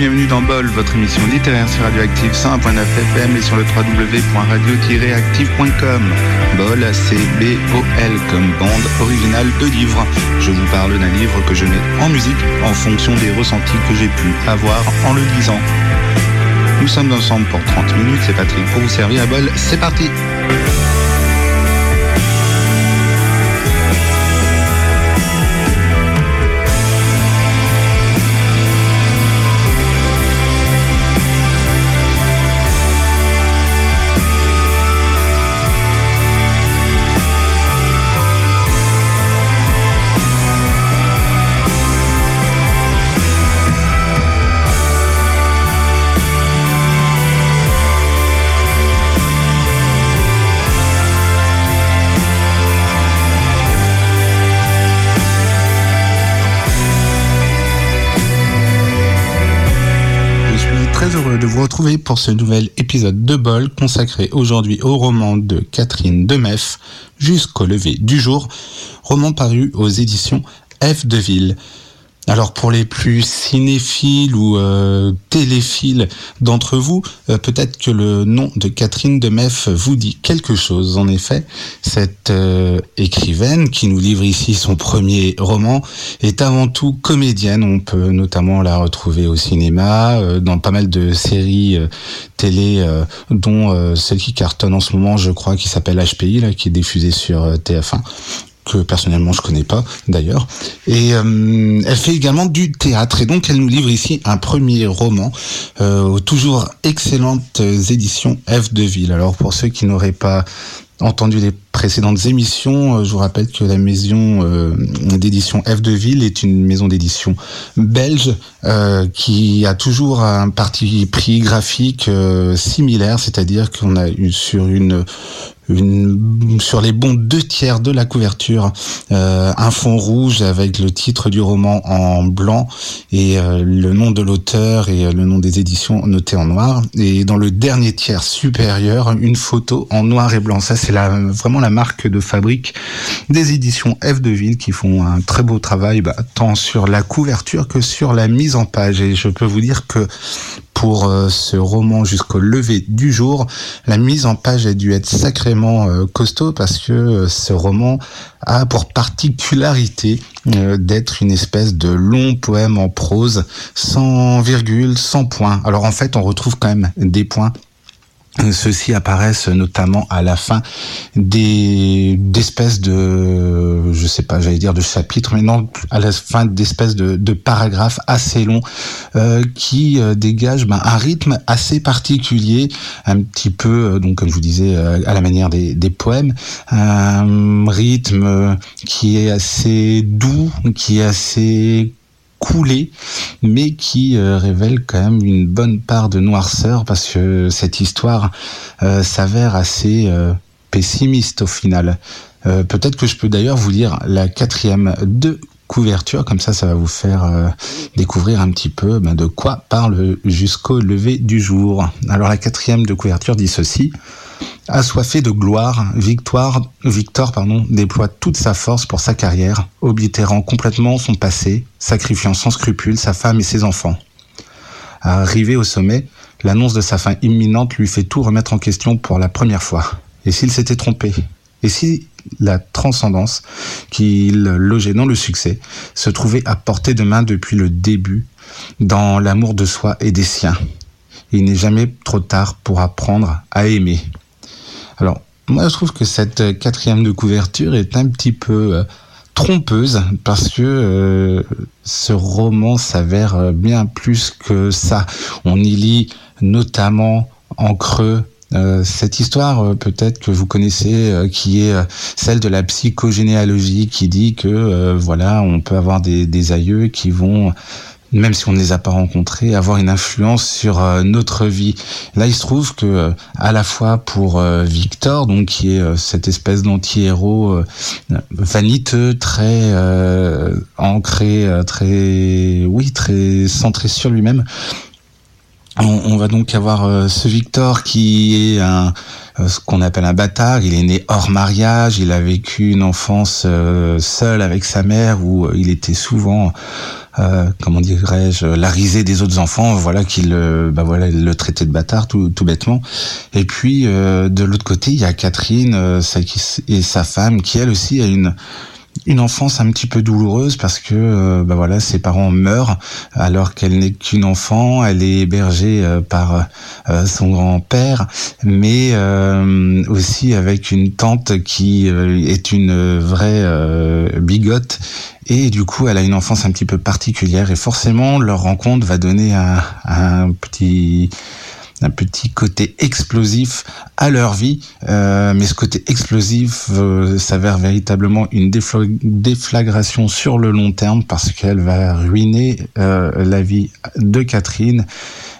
bienvenue dans Bol, votre émission littéraire sur Radioactive 101.9 FM et sur le www.radio-active.com. Bol, c'est B-O-L comme bande originale de livres. Je vous parle d'un livre que je mets en musique en fonction des ressentis que j'ai pu avoir en le lisant. Nous sommes ensemble pour 30 minutes, c'est Patrick pour vous servir à Bol, c'est parti pour ce nouvel épisode de Bol consacré aujourd'hui au roman de Catherine Demeff jusqu'au lever du jour, roman paru aux éditions F de Ville. Alors pour les plus cinéphiles ou euh, téléphiles d'entre vous, euh, peut-être que le nom de Catherine de Meff vous dit quelque chose. En effet, cette euh, écrivaine qui nous livre ici son premier roman est avant tout comédienne. On peut notamment la retrouver au cinéma, dans pas mal de séries télé, dont celle qui cartonne en ce moment, je crois, qui s'appelle HPI, là, qui est diffusée sur TF1 que personnellement je connais pas d'ailleurs. Et euh, elle fait également du théâtre et donc elle nous livre ici un premier roman euh, aux toujours excellentes éditions F de Ville. Alors pour ceux qui n'auraient pas entendu les précédentes émissions, euh, je vous rappelle que la maison d'édition F de Ville est une maison d'édition belge qui a toujours un parti pris graphique similaire, c'est-à-dire qu'on a eu sur une sur les bons deux tiers de la couverture, euh, un fond rouge avec le titre du roman en blanc et euh, le nom de l'auteur et euh, le nom des éditions noté en noir. Et dans le dernier tiers supérieur, une photo en noir et blanc. Ça, c'est vraiment la marque de fabrique des éditions F de Ville qui font un très beau travail, bah, tant sur la couverture que sur la mise en page. Et je peux vous dire que pour euh, ce roman jusqu'au lever du jour. La mise en page a dû être sacrément euh, costaud parce que euh, ce roman a pour particularité d'être une espèce de long poème en prose, sans virgule, sans point. Alors en fait, on retrouve quand même des points ceux-ci apparaissent notamment à la fin des d'espèces de je sais pas j'allais dire de chapitres mais non à la fin d'espèces de, de paragraphes assez longs euh, qui euh, dégagent ben, un rythme assez particulier un petit peu euh, donc comme je vous disais à la manière des, des poèmes un rythme qui est assez doux qui est assez coulé, mais qui euh, révèle quand même une bonne part de noirceur parce que cette histoire euh, s'avère assez euh, pessimiste au final. Peut-être que je peux d'ailleurs vous lire la quatrième de couverture, comme ça ça va vous faire découvrir un petit peu ben, de quoi parle jusqu'au lever du jour. Alors la quatrième de couverture dit ceci. Assoiffé de gloire, Victoire, Victor pardon, déploie toute sa force pour sa carrière, oblitérant complètement son passé, sacrifiant sans scrupule sa femme et ses enfants. Arrivé au sommet, l'annonce de sa fin imminente lui fait tout remettre en question pour la première fois. Et s'il s'était trompé? Et si la transcendance qu'il logeait dans le succès se trouvait à portée de main depuis le début dans l'amour de soi et des siens? Il n'est jamais trop tard pour apprendre à aimer. Alors, moi, je trouve que cette quatrième de couverture est un petit peu euh, trompeuse parce que euh, ce roman s'avère euh, bien plus que ça. On y lit notamment en creux cette histoire, peut-être que vous connaissez, qui est celle de la psychogénéalogie, qui dit que voilà, on peut avoir des aïeux qui vont même si on ne les a pas rencontrés, avoir une influence sur euh, notre vie. Là, il se trouve que euh, à la fois pour euh, Victor, donc qui est cette espèce d'anti-héros vaniteux, très ancré, très oui, très centré sur lui-même, On, va donc avoir ce Victor qui est un, ce qu'on appelle un bâtard. Il est né hors mariage. Il a vécu une enfance seule avec sa mère où il était souvent euh, comment dirais-je, la risée des autres enfants, voilà qu'il bah voilà, le traitait de bâtard tout, tout bêtement. Et puis euh, de l'autre côté, il y a Catherine euh, et sa femme qui elle aussi a une une enfance un petit peu douloureuse parce que euh, bah voilà ses parents meurent alors qu'elle n'est qu'une enfant. Elle est hébergée euh, par euh, son grand-père mais aussi avec une tante qui est une vraie bigote. Et du coup elle a une enfance un petit peu particulière et forcément leur rencontre va donner un petit un petit côté explosif à leur vie, euh, mais ce côté explosif euh, s'avère véritablement une déflagration sur le long terme parce qu'elle va ruiner euh, la vie de Catherine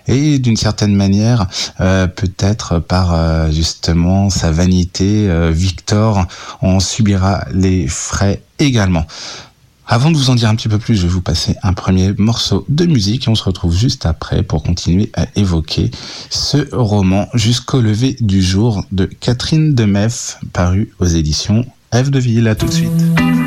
et d'une certaine manière, peut-être par justement sa vanité, Victor en subira les frais également. Avant de vous en dire un petit peu plus, je vais vous passer un premier morceau de musique et on se retrouve juste après pour continuer à évoquer ce roman Jusqu'au lever du jour de Catherine Demeff, paru aux éditions F de Ville. À tout de suite.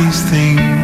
these things.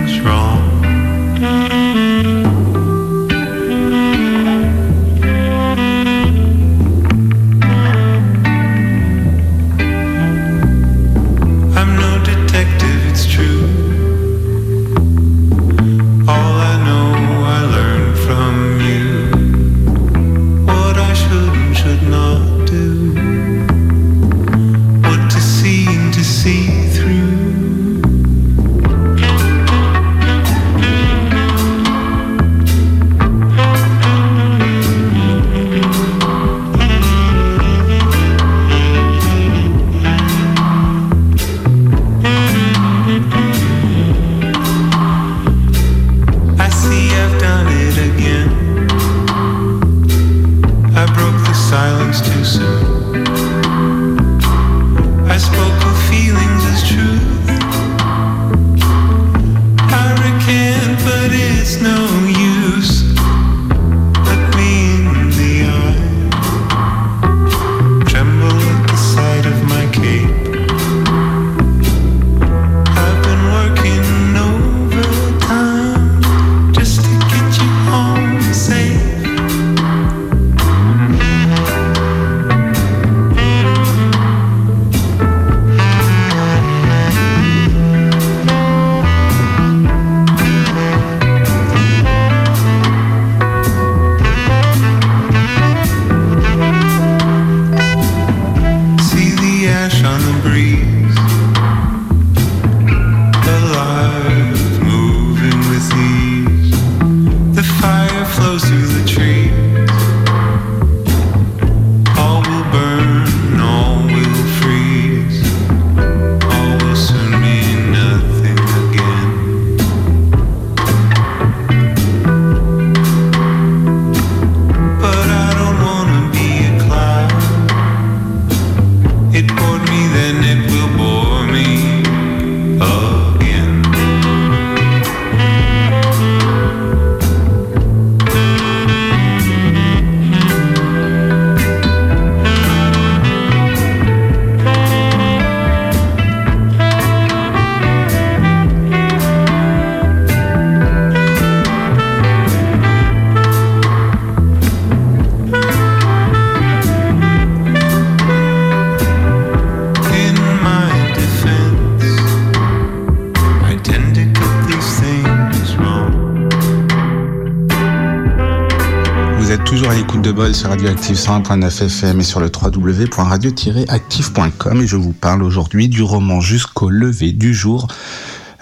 Sur Radioactive 100.9 FM et sur le www.radio-active.com et je vous parle aujourd'hui du roman Jusqu'au lever du jour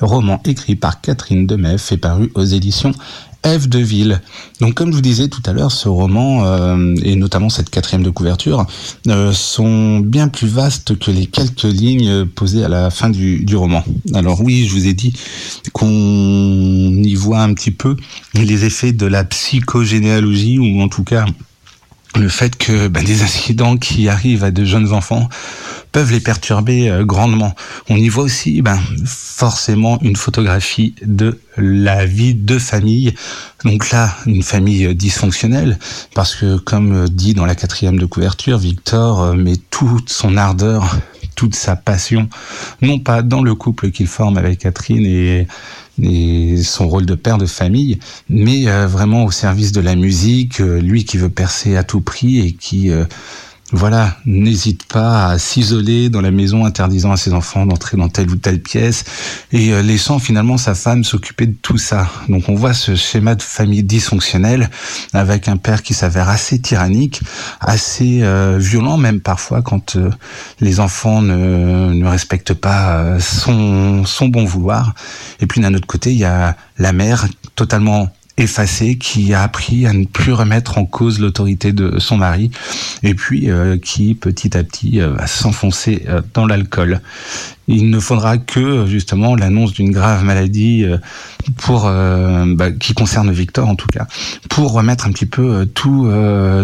roman écrit par Catherine Demeff et paru aux éditions Ève de Ville. Donc comme je vous disais tout à l'heure, ce roman, euh, et notamment cette quatrième de couverture, euh, sont bien plus vastes que les quelques lignes posées à la fin du, du roman. Alors oui, je vous ai dit qu'on y voit un petit peu les effets de la psychogénéalogie, ou en tout cas le fait que ben, des incidents qui arrivent à de jeunes enfants peuvent les perturber euh, grandement. On y voit aussi ben, forcément une photographie de la vie de famille. Donc là, une famille euh, dysfonctionnelle, parce que comme euh, dit dans la quatrième de couverture, Victor met toute son ardeur, toute sa passion, non pas dans le couple qu'il forme avec Catherine et son rôle de père de famille, mais euh, vraiment au service de la musique, euh, lui qui veut percer à tout prix et qui euh, voilà, n'hésite pas à s'isoler dans la maison, interdisant à ses enfants d'entrer dans telle ou telle pièce et euh, laissant finalement sa femme s'occuper de tout ça. Donc on voit ce schéma de famille dysfonctionnelle avec un père qui s'avère assez tyrannique, assez euh, violent même parfois quand euh, les enfants ne, respectent pas son bon vouloir. Et puis d'un autre côté, il y a la mère totalement effacé, qui a appris à ne plus remettre en cause l'autorité de son mari, et puis euh, qui petit à petit euh, va s'enfoncer euh, dans l'alcool. Il ne faudra que justement l'annonce d'une grave maladie pour bah, qui concerne Victor en tout cas, pour remettre un petit peu tout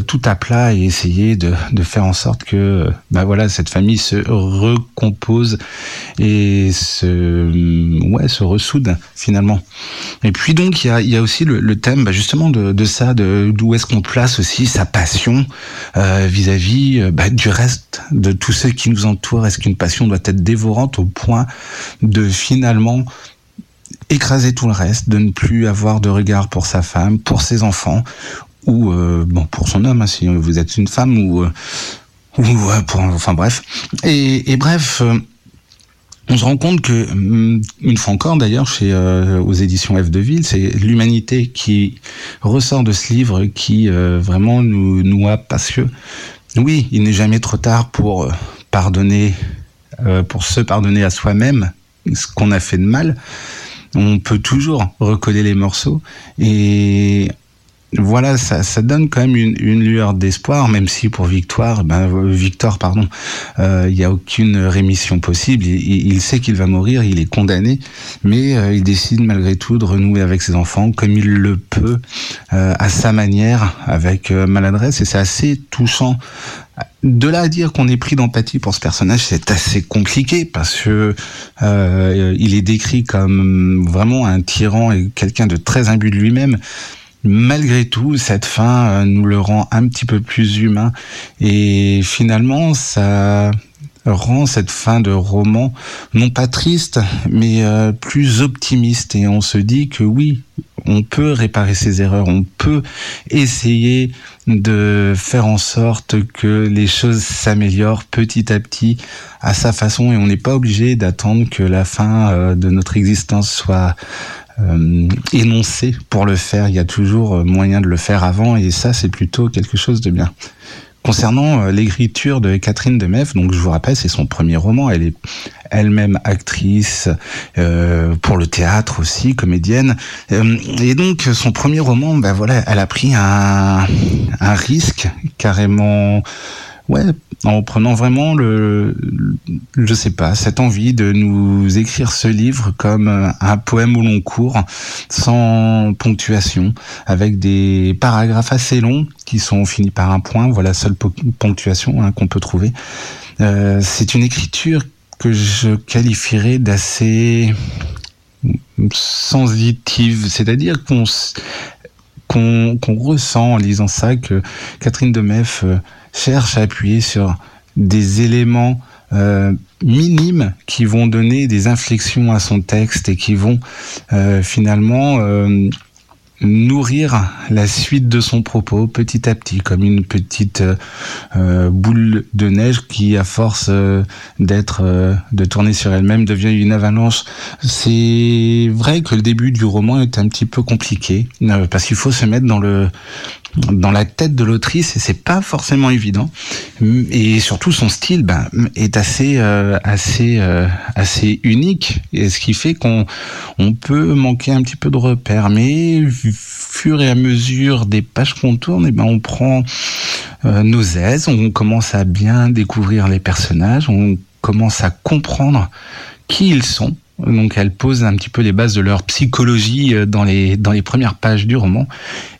tout à plat et essayer de, de faire en sorte que bah voilà cette famille se recompose et se ouais se ressoude finalement. Et puis donc il y a, y a aussi le, le thème bah, justement de, ça, de d'où est-ce qu'on place aussi sa passion vis-à-vis -vis, bah, du reste de tous ceux qui nous entourent. Est-ce qu'une passion doit être dévorante au point de finalement écraser tout le reste, de ne plus avoir de regard pour sa femme, pour ses enfants, ou euh, bon pour son homme, hein, si vous êtes une femme, ou, euh, ou pour, enfin bref. Et, et bref. Euh, on se rend compte que, hum, une fois encore d'ailleurs, chez euh, aux éditions F de Ville, c'est l'humanité qui ressort de ce livre qui euh, vraiment nous noie parce que, oui, il n'est jamais trop tard pour euh, pardonner, pour se pardonner à soi-même ce qu'on a fait de mal. On peut toujours recoller les morceaux et voilà, ça, ça, donne quand même une, lueur d'espoir, même si pour Victoire, ben, Victor, pardon, euh, il n'y a aucune rémission possible. Il, il sait qu'il va mourir, il est condamné, mais euh, il décide malgré tout de renouer avec ses enfants comme il le peut, euh, à sa manière, avec euh, maladresse, et c'est assez touchant. De là à dire qu'on est pris d'empathie pour ce personnage, c'est assez compliqué parce que il est décrit comme vraiment un tyran et quelqu'un de très imbu de lui-même malgré tout, cette fin euh, nous le rend un petit peu plus humain. Et finalement, ça rend cette fin de roman non pas triste, mais euh, plus optimiste. Et on se dit que oui, on peut réparer ses erreurs, on peut essayer de faire en sorte que les choses s'améliorent petit à petit à sa façon et on n'est pas obligé d'attendre que la fin euh, de notre existence soit euh, énoncé pour le faire. Il y a toujours euh, moyen de le faire avant et ça, c'est plutôt quelque chose de bien. Concernant euh, l'écriture de Catherine Demeff, donc je vous rappelle, c'est son premier roman. Elle est elle-même actrice euh, pour le théâtre aussi, comédienne. Euh, et donc son premier roman, ben voilà, elle a pris un, un risque carrément ouais, en prenant vraiment le, je sais pas, cette envie de nous écrire ce livre comme un poème au long cours, sans ponctuation, avec des paragraphes assez longs qui sont finis par un point. Voilà, seule ponctuation hein, qu'on peut trouver. Euh, c'est une écriture que je qualifierais d'assez sensitive, c'est-à-dire qu'on qu'on qu ressent en lisant ça que Catherine Demeff euh, cherche à appuyer sur des éléments euh, minimes qui vont donner des inflexions à son texte et qui vont euh, finalement nourrir la suite de son propos petit à petit, comme une petite euh, boule de neige qui, à force euh, d'être, euh, de tourner sur elle-même, devient une avalanche. C'est vrai que le début du roman est un petit peu compliqué parce qu'il faut se mettre dans le dans la tête de l'autrice et c'est pas forcément évident. Et surtout son style ben, est assez euh, assez euh, assez unique et ce qui fait qu'on on peut manquer un petit peu de repères. Mais fur et à mesure des pages qu'on tourne, et ben on prend euh, nos aises, on commence à bien découvrir les personnages, on commence à comprendre qui ils sont donc elle pose un petit peu les bases de leur psychologie euh, dans les dans les premières pages du roman,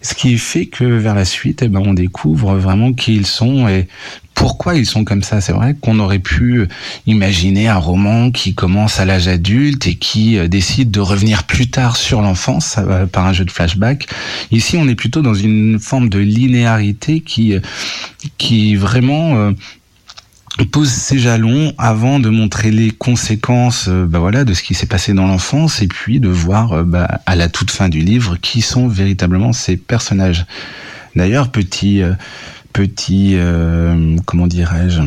ce qui fait que vers la suite, eh ben on découvre vraiment qui ils sont et pourquoi ils sont comme ça. C'est vrai qu'on aurait pu imaginer un roman qui commence à l'âge adulte et qui euh, décide de revenir plus tard sur l'enfance par un jeu de flashback. Ici, on est plutôt dans une forme de linéarité qui euh, qui vraiment pose ses jalons avant de montrer les conséquences euh, bah voilà, de ce qui s'est passé dans l'enfance et puis de voir euh, bah, à la toute fin du livre qui sont véritablement ces personnages. D'ailleurs, petit, euh, petit, comment dirais-je,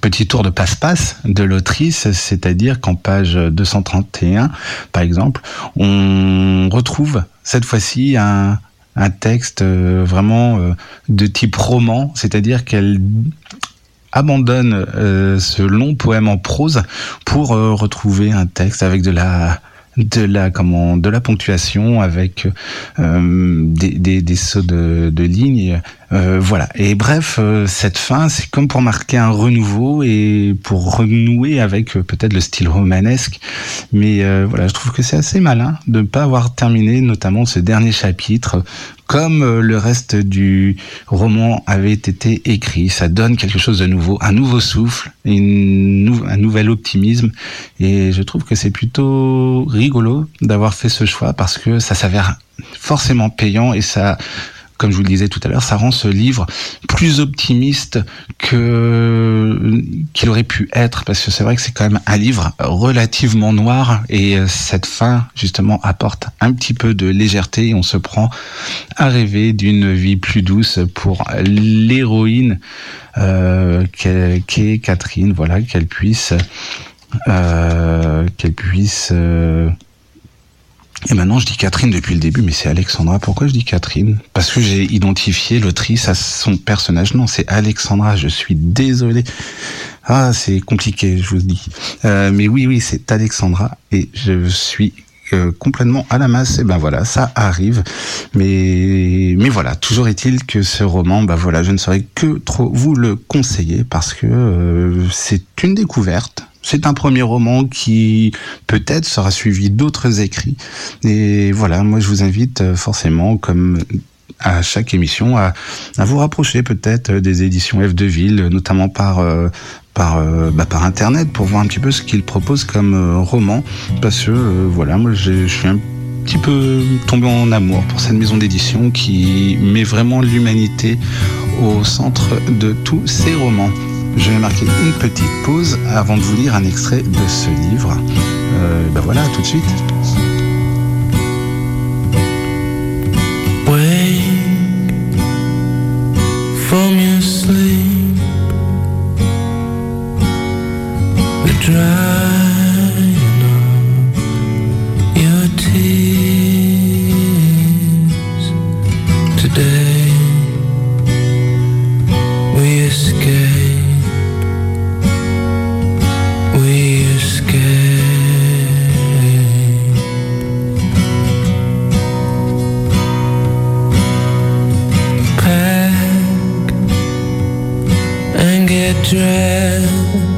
petit tour de passe-passe de l'autrice, c'est-à-dire qu'en page 231, par exemple, on retrouve cette fois-ci un, un texte vraiment de type roman, c'est-à-dire qu'elle abandonne euh, ce long poème en prose pour euh, retrouver un texte avec de la de la comment de la ponctuation avec euh, des, des, des, sauts de, de lignes voilà. Et bref cette fin c'est comme pour marquer un renouveau et pour renouer avec peut-être le style romanesque. Mais voilà je trouve que c'est assez malin de ne pas avoir terminé notamment ce dernier chapitre comme euh, le reste du roman avait été écrit. Ça donne quelque chose de nouveau, un nouveau souffle, un nouvel optimisme. Et je trouve que c'est plutôt rigolo d'avoir fait ce choix parce que ça s'avère forcément payant et ça comme je vous le disais tout à l'heure, ça rend ce livre plus optimiste qu'il aurait pu être, parce que c'est vrai que c'est quand même un livre relativement noir, et cette fin, justement, apporte un petit peu de légèreté, et on se prend à rêver d'une vie plus douce pour l'héroïne euh, qu'est Catherine, voilà, qu'elle puisse... Euh, qu'elle puisse euh, et maintenant, je dis Catherine depuis le début, mais c'est Alexandra. Pourquoi je dis Catherine? Parce que j'ai identifié l'autrice à son personnage. Non, c'est Alexandra. Je suis désolé. Ah, c'est compliqué, je vous le dis. Euh, mais oui, oui, c'est Alexandra. Et je suis euh, complètement à la masse. Et ben voilà, ça arrive. Mais mais voilà, toujours est-il que ce roman, ben voilà, je ne saurais que trop vous le conseiller parce que euh, c'est une découverte c'est un premier roman qui peut-être sera suivi d'autres écrits. Et voilà, moi je vous invite euh, forcément, comme à chaque émission, à, vous rapprocher peut-être des éditions F de Ville, notamment par euh, euh, bah, par internet pour voir un petit peu ce qu'ils proposent comme roman parce que voilà moi je suis un petit peu tombé en amour pour cette maison d'édition qui met vraiment l'humanité au centre de tous ces romans. Je vais marquer une petite pause avant de vous lire un extrait de ce livre. Euh, ben voilà, tout de suite. get dressed.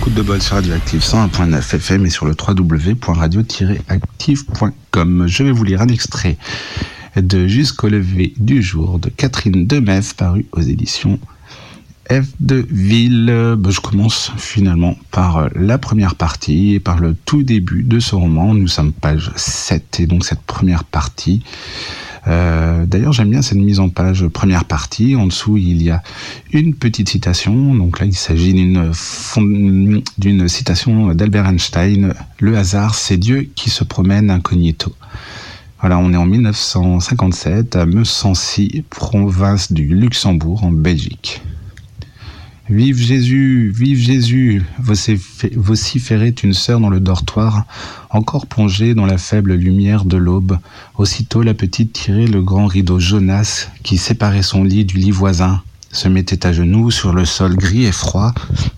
L'écoute de Bol sur Radioactive 101.9 FM et sur le www.radio-active.com. Je vais vous lire un extrait de Jusqu'au lever du jour de Catherine Demetz paru aux éditions F de Ville. Ben, je commence finalement par la première partie et par le tout début de ce roman. Nous sommes page 7 et donc cette première partie euh, d'ailleurs, j'aime bien cette mise en page première partie. En dessous, il y a une petite citation. Donc là, il s'agit d'une citation d'Albert Einstein. Le hasard, c'est Dieu qui se promène incognito. Voilà, on est en 1957 à Meusancy, province du Luxembourg, en Belgique. Vive Jésus, vive Jésus, vociférait une sœur dans le dortoir, encore plongée dans la faible lumière de l'aube. Aussitôt la petite tirait le grand rideau jaunasse qui séparait son lit du lit voisin, se mettait à genoux sur le sol gris et froid,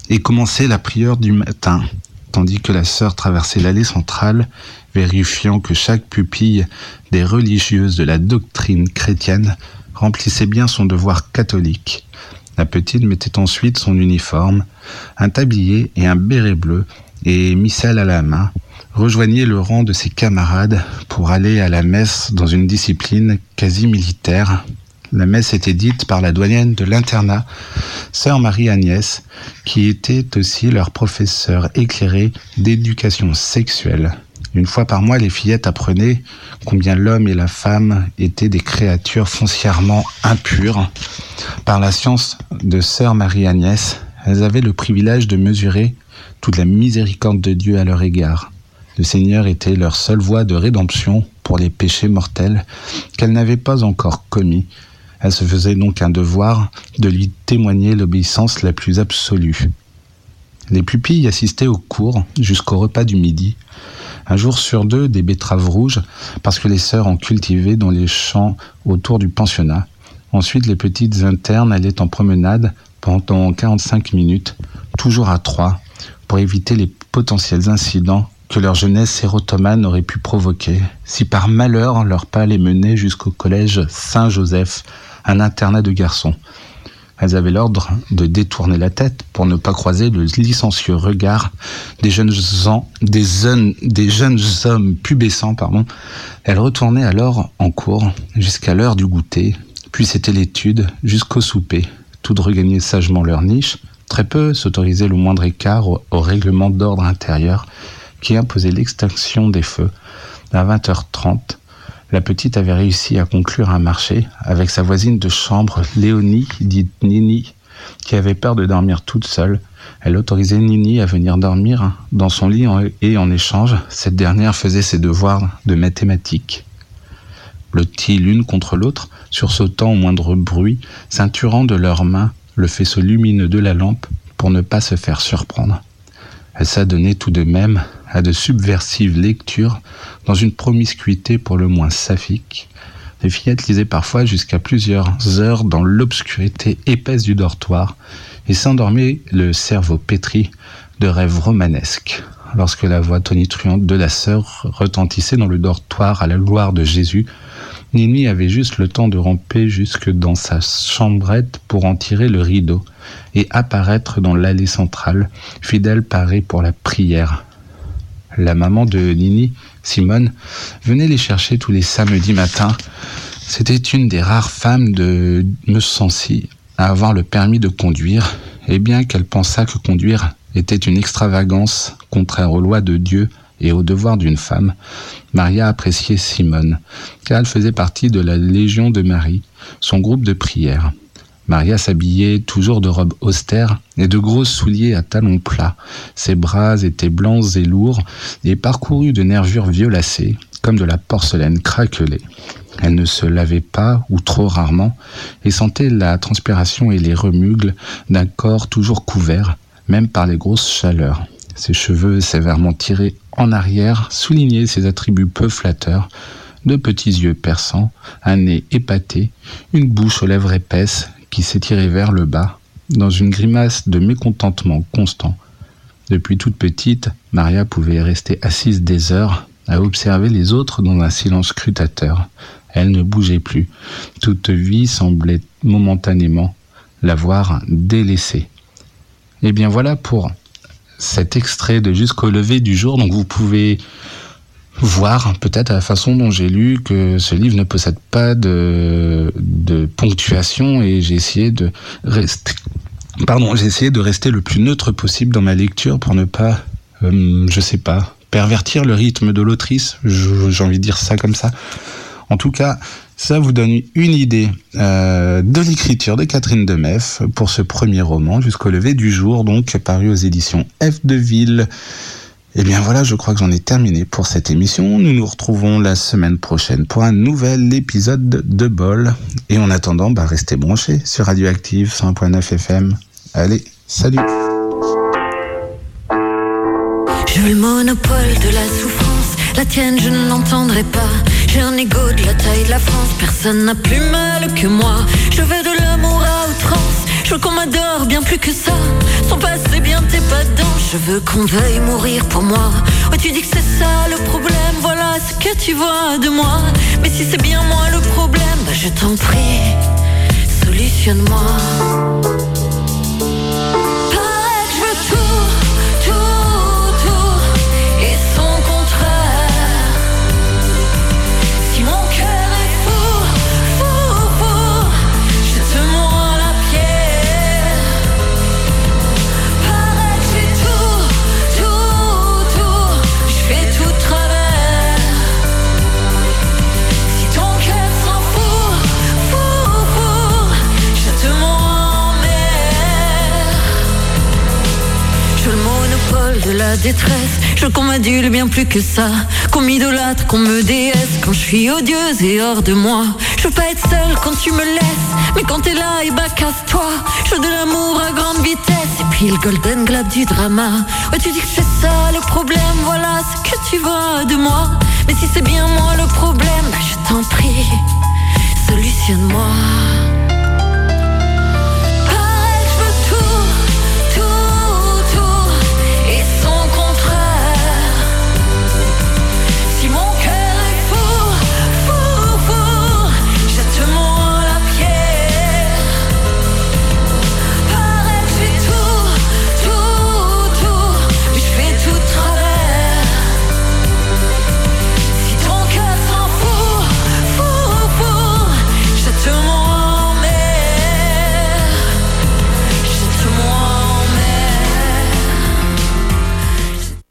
et commençait la prière du matin, tandis que la sœur traversait l'allée centrale, vérifiant que chaque pupille des religieuses de la doctrine chrétienne remplissait bien son devoir catholique la petite mettait ensuite son uniforme, un tablier et un béret bleu, et missel à la main, rejoignait le rang de ses camarades pour aller à la messe dans une discipline quasi militaire. La messe était dite par la doyenne de l'internat, sœur Marie-Agnès, qui était aussi leur professeur éclairé d'éducation sexuelle. Une fois par mois, les fillettes apprenaient combien l'homme et la femme étaient des créatures foncièrement impures. Par la science de sœur Marie-Agnès, elles avaient le privilège de mesurer toute la miséricorde de Dieu à leur égard. Le Seigneur était leur seule voie de rédemption pour les péchés mortels qu'elles n'avaient pas encore commis. Elles se faisaient donc un devoir de lui témoigner l'obéissance la plus absolue. Les pupilles assistaient au cours jusqu'au repas du midi, un jour sur deux des betteraves rouges, parce que les sœurs en cultivaient dans les champs autour du pensionnat. Ensuite, les petites internes allaient en promenade pendant 45 minutes, toujours à trois, pour éviter les potentiels incidents que leur jeunesse sérotomane aurait pu provoquer, si par malheur leur pas les menait jusqu'au collège Saint-Joseph, un internat de garçons. Elles avaient l'ordre de détourner la tête pour ne pas croiser le licencieux regard des jeunes, des jeunes, hommes pubescents. Pardon. Elles retournaient alors en cours jusqu'à l'heure du goûter, puis c'était l'étude jusqu'au souper. Toutes regagnaient sagement leur niche. Très peu s'autorisaient le moindre écart au, au règlement d'ordre intérieur qui imposait l'extinction des feux à 20h30 la petite avait réussi à conclure un marché avec sa voisine de chambre, Léonie, dite Nini, qui avait peur de dormir toute seule, elle autorisait Nini à venir dormir dans son lit et en échange, cette dernière faisait ses devoirs de mathématiques. Blottis l'une contre l'autre, sursautant au moindre bruit, ceinturant de leurs mains le faisceau lumineux de la lampe pour ne pas se faire surprendre. Elle s'adonnait tout de même à de subversives lectures dans une promiscuité pour le moins saphique. Les fillettes lisaient parfois jusqu'à plusieurs heures dans l'obscurité épaisse du dortoir et s'endormaient le cerveau pétri de rêves romanesques lorsque la voix tonitruante de la sœur retentissait dans le dortoir à la gloire de Jésus Nini avait juste le temps de ramper jusque dans sa chambrette pour en tirer le rideau et apparaître dans l'allée centrale, fidèle parée pour la prière. La maman de Nini, Simone, venait les chercher tous les samedis matins. C'était une des rares femmes de Meussancy à avoir le permis de conduire, et bien qu'elle pensât que conduire était une extravagance contraire aux lois de Dieu, et au devoir d'une femme, Maria appréciait Simone, car elle faisait partie de la Légion de Marie, son groupe de prière. Maria s'habillait toujours de robes austères et de gros souliers à talons plats. Ses bras étaient blancs et lourds et parcourus de nervures violacées, comme de la porcelaine craquelée. Elle ne se lavait pas, ou trop rarement, et sentait la transpiration et les remugles d'un corps toujours couvert, même par les grosses chaleurs. Ses cheveux sévèrement tirés en arrière soulignaient ses attributs peu flatteurs, de petits yeux perçants, un nez épaté, une bouche aux lèvres épaisses qui s'étirait vers le bas, dans une grimace de mécontentement constant. Depuis toute petite, Maria pouvait rester assise des heures à observer les autres dans un silence scrutateur. Elle ne bougeait plus. Toute vie semblait momentanément l'avoir délaissée. Eh bien voilà pour cet extrait de Jusqu'au lever du jour. Donc vous pouvez voir peut-être à la façon dont j'ai lu que ce livre ne possède pas de, ponctuation et j'ai essayé de rester pardon j'ai essayé de rester le plus neutre possible dans ma lecture pour ne pas euh, je sais pas pervertir le rythme de l'autrice j'ai envie de dire ça comme ça en tout cas ça vous donne une idée euh, de l'écriture de Catherine Demeff pour ce premier roman, Jusqu'au lever du jour, donc paru aux éditions F de Ville. Et eh bien voilà, je crois que j'en ai terminé pour cette émission. Nous nous retrouvons la semaine prochaine pour un nouvel épisode de Bol. Et en attendant, bah, restez branchés sur Radioactive 100.9 FM. Allez, salut Je le monopole de la souffrance, la tienne je ne l'entendrai pas. J'ai un de la taille de la France, personne n'a plus mal que moi. Veux qu'on m'adore bien plus que ça. Son passé bien t'es pas dedans, je veux qu'on veuille mourir pour moi. Oh, tu dis que c'est ça le problème, voilà ce que tu vois de moi. Mais si c'est bien moi le problème, bah je t'en prie, solutionne-moi. La détresse. Je qu'on m'adule bien plus que ça. Qu'on m'idolâtre, qu'on me déesse quand je suis odieuse et hors de moi. Je veux pas être seule quand tu me laisses. Mais quand t'es là, et bah casse-toi. Je veux de l'amour à grande vitesse. Et puis le golden globe du drama. Ouais, tu dis que c'est ça le problème. Voilà ce que tu vois de moi. Mais si c'est bien moi le problème, bah je t'en prie, solutionne-moi.